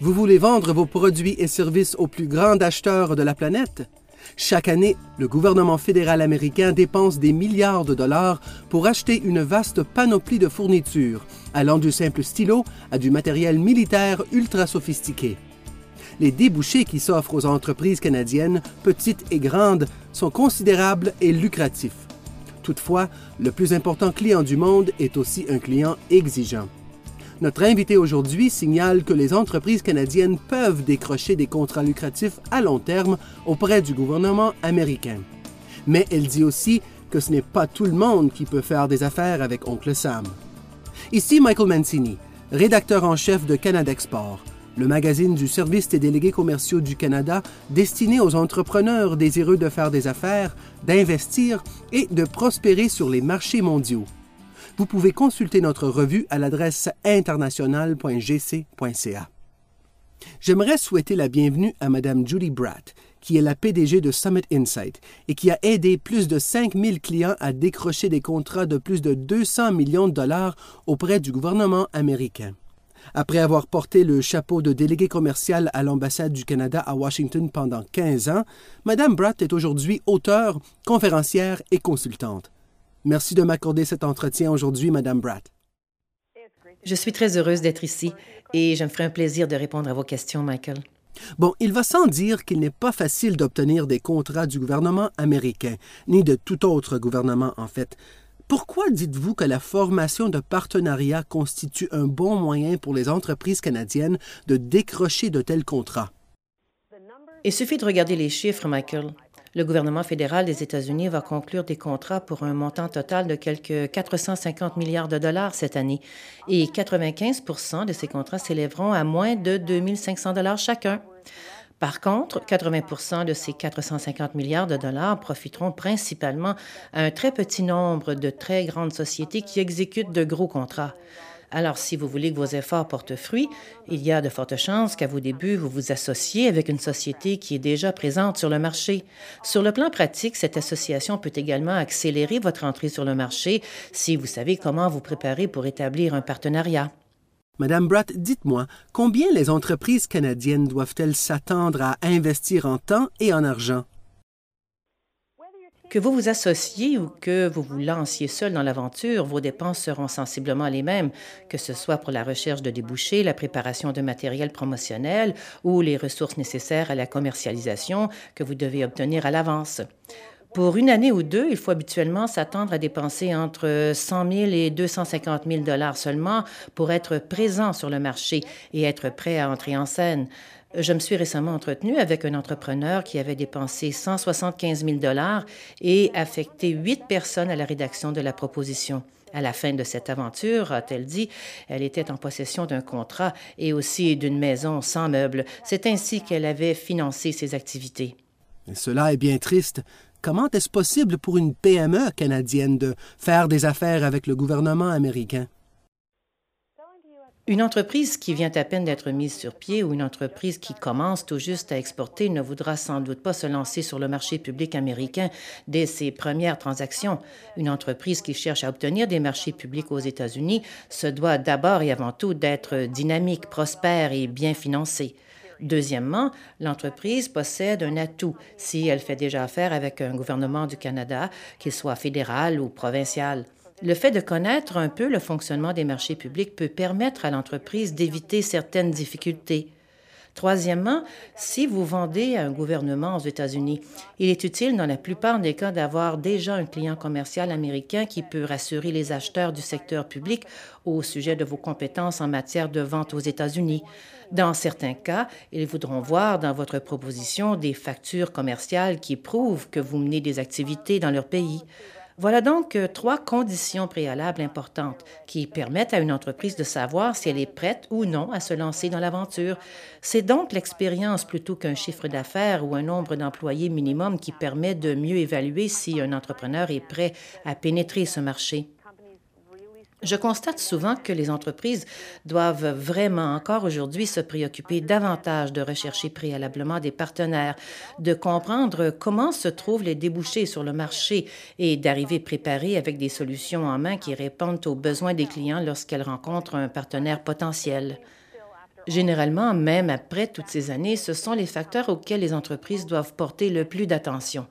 Vous voulez vendre vos produits et services aux plus grands acheteurs de la planète? Chaque année, le gouvernement fédéral américain dépense des milliards de dollars pour acheter une vaste panoplie de fournitures, allant du simple stylo à du matériel militaire ultra sophistiqué. Les débouchés qui s'offrent aux entreprises canadiennes, petites et grandes, sont considérables et lucratifs. Toutefois, le plus important client du monde est aussi un client exigeant. Notre invité aujourd'hui signale que les entreprises canadiennes peuvent décrocher des contrats lucratifs à long terme auprès du gouvernement américain. Mais elle dit aussi que ce n'est pas tout le monde qui peut faire des affaires avec Oncle Sam. Ici Michael Mancini, rédacteur en chef de Canada Export, le magazine du Service des délégués commerciaux du Canada destiné aux entrepreneurs désireux de faire des affaires, d'investir et de prospérer sur les marchés mondiaux. Vous pouvez consulter notre revue à l'adresse international.gc.ca. J'aimerais souhaiter la bienvenue à Mme Judy Bratt, qui est la PDG de Summit Insight et qui a aidé plus de 5000 clients à décrocher des contrats de plus de 200 millions de dollars auprès du gouvernement américain. Après avoir porté le chapeau de délégué commercial à l'ambassade du Canada à Washington pendant 15 ans, Mme Bratt est aujourd'hui auteure, conférencière et consultante. Merci de m'accorder cet entretien aujourd'hui, Madame Bratt. Je suis très heureuse d'être ici et je me ferai un plaisir de répondre à vos questions, Michael. Bon, il va sans dire qu'il n'est pas facile d'obtenir des contrats du gouvernement américain, ni de tout autre gouvernement en fait. Pourquoi dites-vous que la formation de partenariats constitue un bon moyen pour les entreprises canadiennes de décrocher de tels contrats? Il suffit de regarder les chiffres, Michael. Le gouvernement fédéral des États-Unis va conclure des contrats pour un montant total de quelques 450 milliards de dollars cette année et 95% de ces contrats s'élèveront à moins de 2500 dollars chacun. Par contre, 80% de ces 450 milliards de dollars profiteront principalement à un très petit nombre de très grandes sociétés qui exécutent de gros contrats. Alors, si vous voulez que vos efforts portent fruit, il y a de fortes chances qu'à vos débuts, vous vous associez avec une société qui est déjà présente sur le marché. Sur le plan pratique, cette association peut également accélérer votre entrée sur le marché si vous savez comment vous préparer pour établir un partenariat. Madame Bratt, dites-moi, combien les entreprises canadiennes doivent-elles s'attendre à investir en temps et en argent? Que vous vous associez ou que vous vous lanciez seul dans l'aventure, vos dépenses seront sensiblement les mêmes, que ce soit pour la recherche de débouchés, la préparation de matériel promotionnel ou les ressources nécessaires à la commercialisation que vous devez obtenir à l'avance. Pour une année ou deux, il faut habituellement s'attendre à dépenser entre 100 000 et 250 000 dollars seulement pour être présent sur le marché et être prêt à entrer en scène. Je me suis récemment entretenue avec un entrepreneur qui avait dépensé 175 000 dollars et affecté huit personnes à la rédaction de la proposition. À la fin de cette aventure, a-t-elle dit, elle était en possession d'un contrat et aussi d'une maison sans meubles. C'est ainsi qu'elle avait financé ses activités. cela est bien triste. Comment est-ce possible pour une PME canadienne de faire des affaires avec le gouvernement américain? Une entreprise qui vient à peine d'être mise sur pied ou une entreprise qui commence tout juste à exporter ne voudra sans doute pas se lancer sur le marché public américain dès ses premières transactions. Une entreprise qui cherche à obtenir des marchés publics aux États-Unis se doit d'abord et avant tout d'être dynamique, prospère et bien financée. Deuxièmement, l'entreprise possède un atout si elle fait déjà affaire avec un gouvernement du Canada, qu'il soit fédéral ou provincial. Le fait de connaître un peu le fonctionnement des marchés publics peut permettre à l'entreprise d'éviter certaines difficultés. Troisièmement, si vous vendez à un gouvernement aux États-Unis, il est utile dans la plupart des cas d'avoir déjà un client commercial américain qui peut rassurer les acheteurs du secteur public au sujet de vos compétences en matière de vente aux États-Unis. Dans certains cas, ils voudront voir dans votre proposition des factures commerciales qui prouvent que vous menez des activités dans leur pays. Voilà donc euh, trois conditions préalables importantes qui permettent à une entreprise de savoir si elle est prête ou non à se lancer dans l'aventure. C'est donc l'expérience plutôt qu'un chiffre d'affaires ou un nombre d'employés minimum qui permet de mieux évaluer si un entrepreneur est prêt à pénétrer ce marché. Je constate souvent que les entreprises doivent vraiment encore aujourd'hui se préoccuper davantage de rechercher préalablement des partenaires, de comprendre comment se trouvent les débouchés sur le marché et d'arriver préparées avec des solutions en main qui répondent aux besoins des clients lorsqu'elles rencontrent un partenaire potentiel. Généralement, même après toutes ces années, ce sont les facteurs auxquels les entreprises doivent porter le plus d'attention.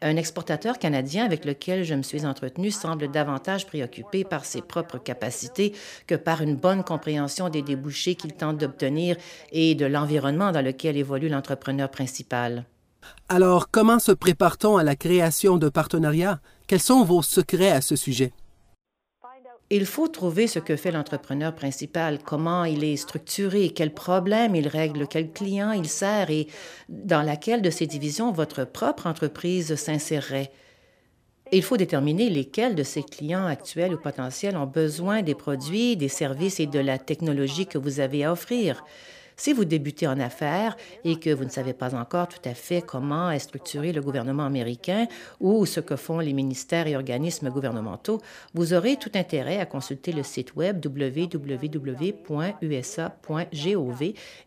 Un exportateur canadien avec lequel je me suis entretenu semble davantage préoccupé par ses propres capacités que par une bonne compréhension des débouchés qu'il tente d'obtenir et de l'environnement dans lequel évolue l'entrepreneur principal. Alors, comment se prépare-t-on à la création de partenariats? Quels sont vos secrets à ce sujet? Il faut trouver ce que fait l'entrepreneur principal, comment il est structuré, quels problèmes il règle, quel client il sert et dans laquelle de ces divisions votre propre entreprise s'insérerait. Il faut déterminer lesquels de ces clients actuels ou potentiels ont besoin des produits, des services et de la technologie que vous avez à offrir. Si vous débutez en affaires et que vous ne savez pas encore tout à fait comment est structuré le gouvernement américain ou ce que font les ministères et organismes gouvernementaux, vous aurez tout intérêt à consulter le site web www.usa.gov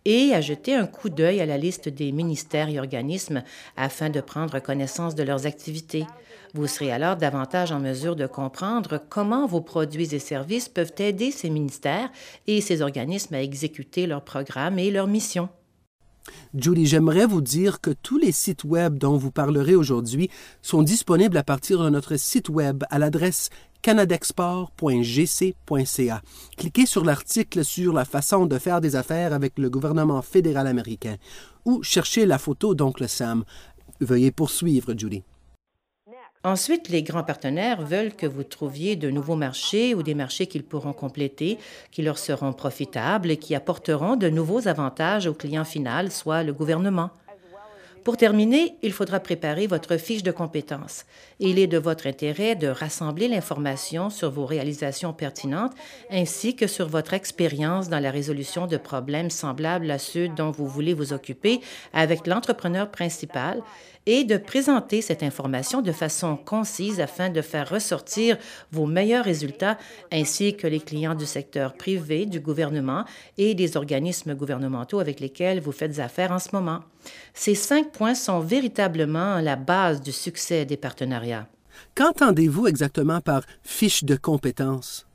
et à jeter un coup d'œil à la liste des ministères et organismes afin de prendre connaissance de leurs activités. Vous serez alors davantage en mesure de comprendre comment vos produits et services peuvent aider ces ministères et ces organismes à exécuter leurs programmes et leurs missions. Julie, j'aimerais vous dire que tous les sites web dont vous parlerez aujourd'hui sont disponibles à partir de notre site web à l'adresse canadexport.gc.ca. Cliquez sur l'article sur la façon de faire des affaires avec le gouvernement fédéral américain ou cherchez la photo d'Oncle Sam. Veuillez poursuivre, Julie. Ensuite, les grands partenaires veulent que vous trouviez de nouveaux marchés ou des marchés qu'ils pourront compléter, qui leur seront profitables et qui apporteront de nouveaux avantages au client final, soit le gouvernement. Pour terminer, il faudra préparer votre fiche de compétences. Il est de votre intérêt de rassembler l'information sur vos réalisations pertinentes ainsi que sur votre expérience dans la résolution de problèmes semblables à ceux dont vous voulez vous occuper avec l'entrepreneur principal et de présenter cette information de façon concise afin de faire ressortir vos meilleurs résultats ainsi que les clients du secteur privé, du gouvernement et des organismes gouvernementaux avec lesquels vous faites affaire en ce moment. Ces cinq points sont véritablement la base du succès des partenariats. Qu'entendez-vous exactement par fiche de compétences?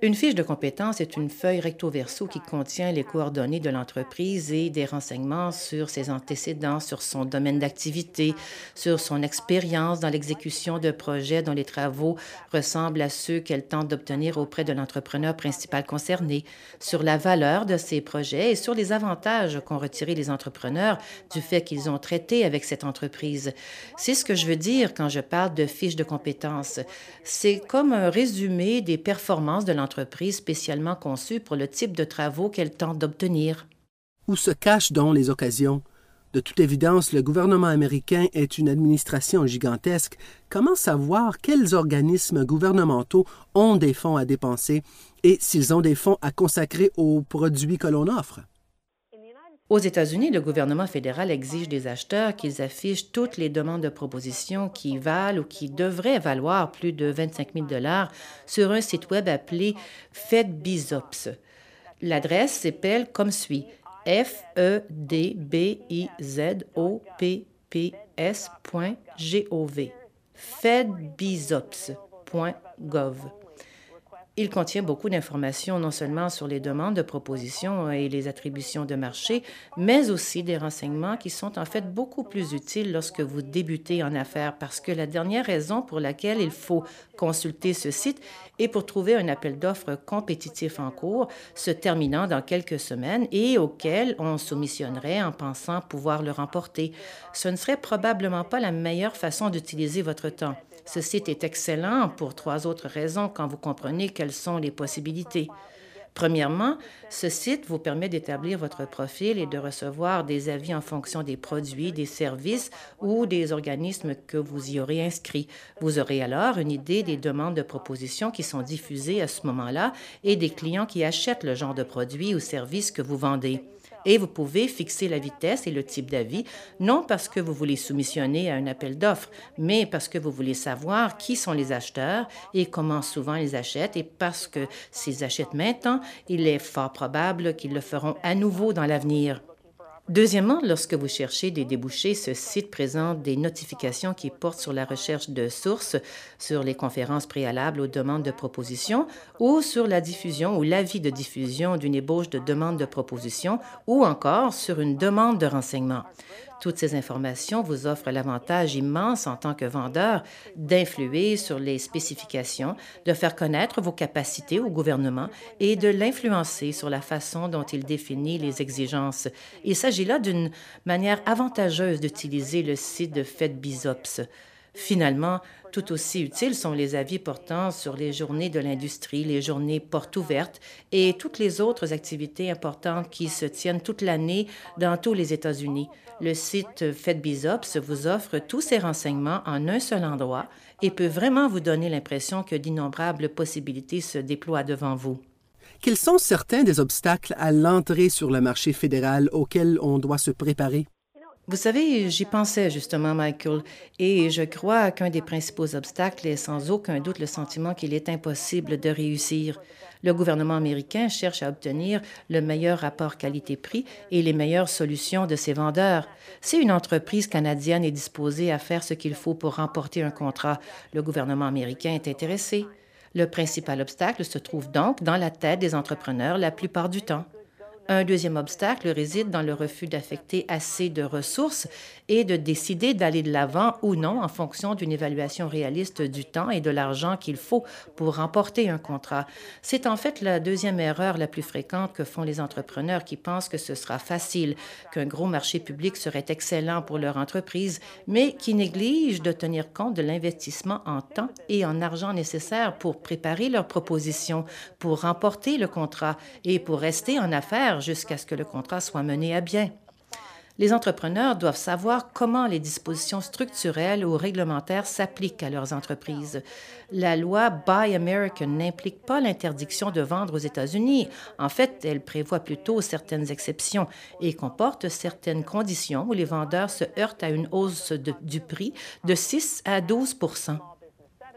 Une fiche de compétences est une feuille recto-verso qui contient les coordonnées de l'entreprise et des renseignements sur ses antécédents, sur son domaine d'activité, sur son expérience dans l'exécution de projets dont les travaux ressemblent à ceux qu'elle tente d'obtenir auprès de l'entrepreneur principal concerné, sur la valeur de ces projets et sur les avantages qu'ont retirés les entrepreneurs du fait qu'ils ont traité avec cette entreprise. C'est ce que je veux dire quand je parle de fiche de compétences. C'est comme un résumé des performances de l'entreprise entreprise spécialement conçue pour le type de travaux qu'elle tente d'obtenir. Où se cachent donc les occasions? De toute évidence, le gouvernement américain est une administration gigantesque. Comment savoir quels organismes gouvernementaux ont des fonds à dépenser et s'ils ont des fonds à consacrer aux produits que l'on offre? Aux États-Unis, le gouvernement fédéral exige des acheteurs qu'ils affichent toutes les demandes de proposition qui valent ou qui devraient valoir plus de 25 000 dollars sur un site web appelé FedBizops. L'adresse s'appelle comme suit f e d b i z o p p s.gov fedbizops.gov il contient beaucoup d'informations non seulement sur les demandes de propositions et les attributions de marché, mais aussi des renseignements qui sont en fait beaucoup plus utiles lorsque vous débutez en affaires parce que la dernière raison pour laquelle il faut consulter ce site est pour trouver un appel d'offres compétitif en cours se terminant dans quelques semaines et auquel on soumissionnerait en pensant pouvoir le remporter. Ce ne serait probablement pas la meilleure façon d'utiliser votre temps. Ce site est excellent pour trois autres raisons quand vous comprenez quelles sont les possibilités. Premièrement, ce site vous permet d'établir votre profil et de recevoir des avis en fonction des produits, des services ou des organismes que vous y aurez inscrits. Vous aurez alors une idée des demandes de propositions qui sont diffusées à ce moment-là et des clients qui achètent le genre de produits ou services que vous vendez. Et vous pouvez fixer la vitesse et le type d'avis, non parce que vous voulez soumissionner à un appel d'offres, mais parce que vous voulez savoir qui sont les acheteurs et comment souvent ils achètent, et parce que s'ils achètent maintenant, il est fort probable qu'ils le feront à nouveau dans l'avenir. Deuxièmement, lorsque vous cherchez des débouchés, ce site présente des notifications qui portent sur la recherche de sources, sur les conférences préalables aux demandes de proposition ou sur la diffusion ou l'avis de diffusion d'une ébauche de demande de proposition ou encore sur une demande de renseignement. Toutes ces informations vous offrent l'avantage immense en tant que vendeur d'influer sur les spécifications, de faire connaître vos capacités au gouvernement et de l'influencer sur la façon dont il définit les exigences. Il s'agit là d'une manière avantageuse d'utiliser le site de FedBizops. Finalement, tout aussi utiles sont les avis portant sur les journées de l'industrie, les journées portes ouvertes et toutes les autres activités importantes qui se tiennent toute l'année dans tous les États-Unis. Le site FedBizops vous offre tous ces renseignements en un seul endroit et peut vraiment vous donner l'impression que d'innombrables possibilités se déploient devant vous. Quels sont certains des obstacles à l'entrée sur le marché fédéral auxquels on doit se préparer? Vous savez, j'y pensais justement, Michael, et je crois qu'un des principaux obstacles est sans aucun doute le sentiment qu'il est impossible de réussir. Le gouvernement américain cherche à obtenir le meilleur rapport qualité-prix et les meilleures solutions de ses vendeurs. Si une entreprise canadienne est disposée à faire ce qu'il faut pour remporter un contrat, le gouvernement américain est intéressé. Le principal obstacle se trouve donc dans la tête des entrepreneurs la plupart du temps. Un deuxième obstacle réside dans le refus d'affecter assez de ressources et de décider d'aller de l'avant ou non en fonction d'une évaluation réaliste du temps et de l'argent qu'il faut pour remporter un contrat. C'est en fait la deuxième erreur la plus fréquente que font les entrepreneurs qui pensent que ce sera facile, qu'un gros marché public serait excellent pour leur entreprise, mais qui négligent de tenir compte de l'investissement en temps et en argent nécessaire pour préparer leur proposition, pour remporter le contrat et pour rester en affaires jusqu'à ce que le contrat soit mené à bien. Les entrepreneurs doivent savoir comment les dispositions structurelles ou réglementaires s'appliquent à leurs entreprises. La loi Buy American n'implique pas l'interdiction de vendre aux États-Unis. En fait, elle prévoit plutôt certaines exceptions et comporte certaines conditions où les vendeurs se heurtent à une hausse du prix de 6 à 12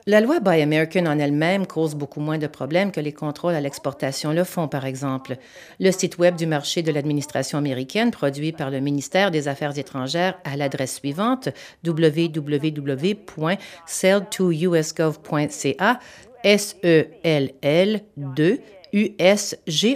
la loi Buy American en elle-même cause beaucoup moins de problèmes que les contrôles à l'exportation le font, par exemple. Le site Web du marché de l'administration américaine, produit par le ministère des Affaires étrangères à l'adresse suivante www.sell2usgov.ca, S-E-L-L 2 U-S-G-O-V.ca,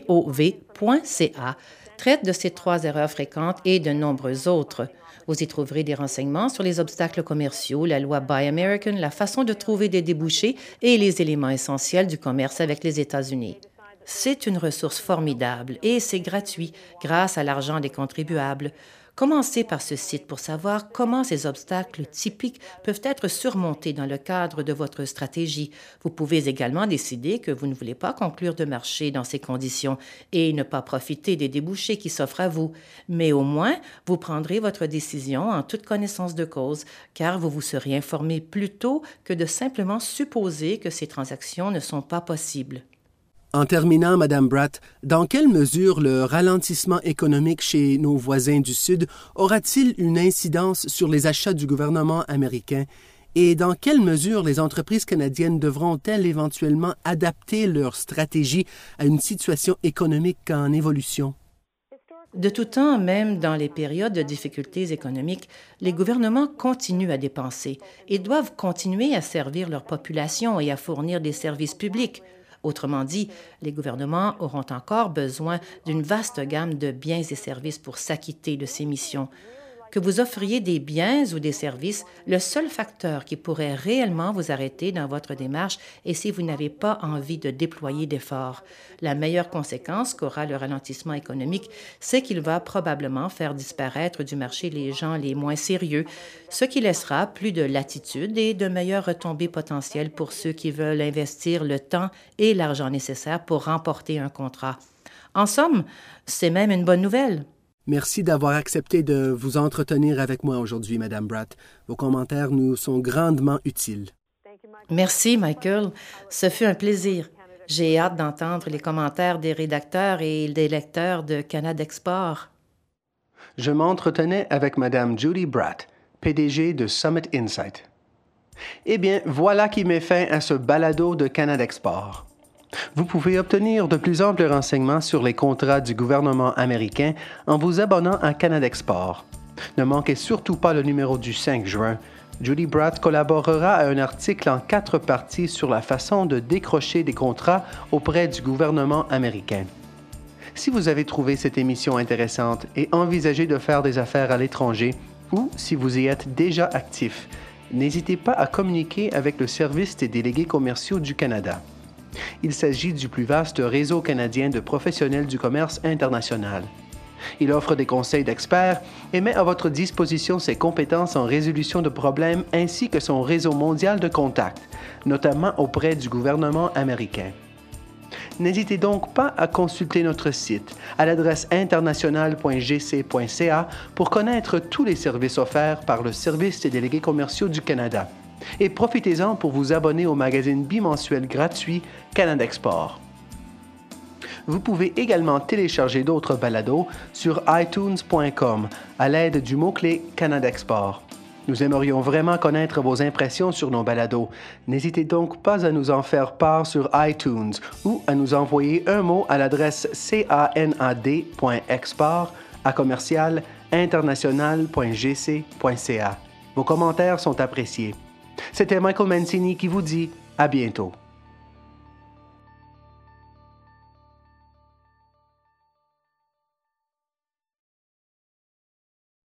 traite de ces trois erreurs fréquentes et de nombreuses autres. Vous y trouverez des renseignements sur les obstacles commerciaux, la loi Buy American, la façon de trouver des débouchés et les éléments essentiels du commerce avec les États-Unis. C'est une ressource formidable et c'est gratuit grâce à l'argent des contribuables. Commencez par ce site pour savoir comment ces obstacles typiques peuvent être surmontés dans le cadre de votre stratégie. Vous pouvez également décider que vous ne voulez pas conclure de marché dans ces conditions et ne pas profiter des débouchés qui s'offrent à vous. Mais au moins, vous prendrez votre décision en toute connaissance de cause, car vous vous serez informé plus tôt que de simplement supposer que ces transactions ne sont pas possibles. En terminant, Madame Bratt, dans quelle mesure le ralentissement économique chez nos voisins du Sud aura-t-il une incidence sur les achats du gouvernement américain? Et dans quelle mesure les entreprises canadiennes devront-elles éventuellement adapter leur stratégie à une situation économique en évolution? De tout temps, même dans les périodes de difficultés économiques, les gouvernements continuent à dépenser et doivent continuer à servir leur population et à fournir des services publics, Autrement dit, les gouvernements auront encore besoin d'une vaste gamme de biens et services pour s'acquitter de ces missions. Que vous offriez des biens ou des services, le seul facteur qui pourrait réellement vous arrêter dans votre démarche est si vous n'avez pas envie de déployer d'efforts. La meilleure conséquence qu'aura le ralentissement économique, c'est qu'il va probablement faire disparaître du marché les gens les moins sérieux, ce qui laissera plus de latitude et de meilleures retombées potentielles pour ceux qui veulent investir le temps et l'argent nécessaires pour remporter un contrat. En somme, c'est même une bonne nouvelle. Merci d'avoir accepté de vous entretenir avec moi aujourd'hui, Madame Bratt. Vos commentaires nous sont grandement utiles. Merci, Michael. Ce fut un plaisir. J'ai hâte d'entendre les commentaires des rédacteurs et des lecteurs de Canada Export. Je m'entretenais avec Madame Judy Bratt, PDG de Summit Insight. Eh bien, voilà qui met fin à ce balado de Canada Export. Vous pouvez obtenir de plus amples renseignements sur les contrats du gouvernement américain en vous abonnant à Canada Export. Ne manquez surtout pas le numéro du 5 juin. Judy Bratt collaborera à un article en quatre parties sur la façon de décrocher des contrats auprès du gouvernement américain. Si vous avez trouvé cette émission intéressante et envisagez de faire des affaires à l'étranger, ou si vous y êtes déjà actif, n'hésitez pas à communiquer avec le Service des délégués commerciaux du Canada. Il s'agit du plus vaste réseau canadien de professionnels du commerce international. Il offre des conseils d'experts et met à votre disposition ses compétences en résolution de problèmes ainsi que son réseau mondial de contacts, notamment auprès du gouvernement américain. N'hésitez donc pas à consulter notre site à l'adresse international.gc.ca pour connaître tous les services offerts par le Service des délégués commerciaux du Canada. Et profitez-en pour vous abonner au magazine bimensuel gratuit Canada Export. Vous pouvez également télécharger d'autres balados sur itunes.com à l'aide du mot-clé Canada Export. Nous aimerions vraiment connaître vos impressions sur nos balados. N'hésitez donc pas à nous en faire part sur iTunes ou à nous envoyer un mot à l'adresse canad.export à commercial international.gc.ca. Vos commentaires sont appréciés. C'était Michael Mancini qui vous dit à bientôt.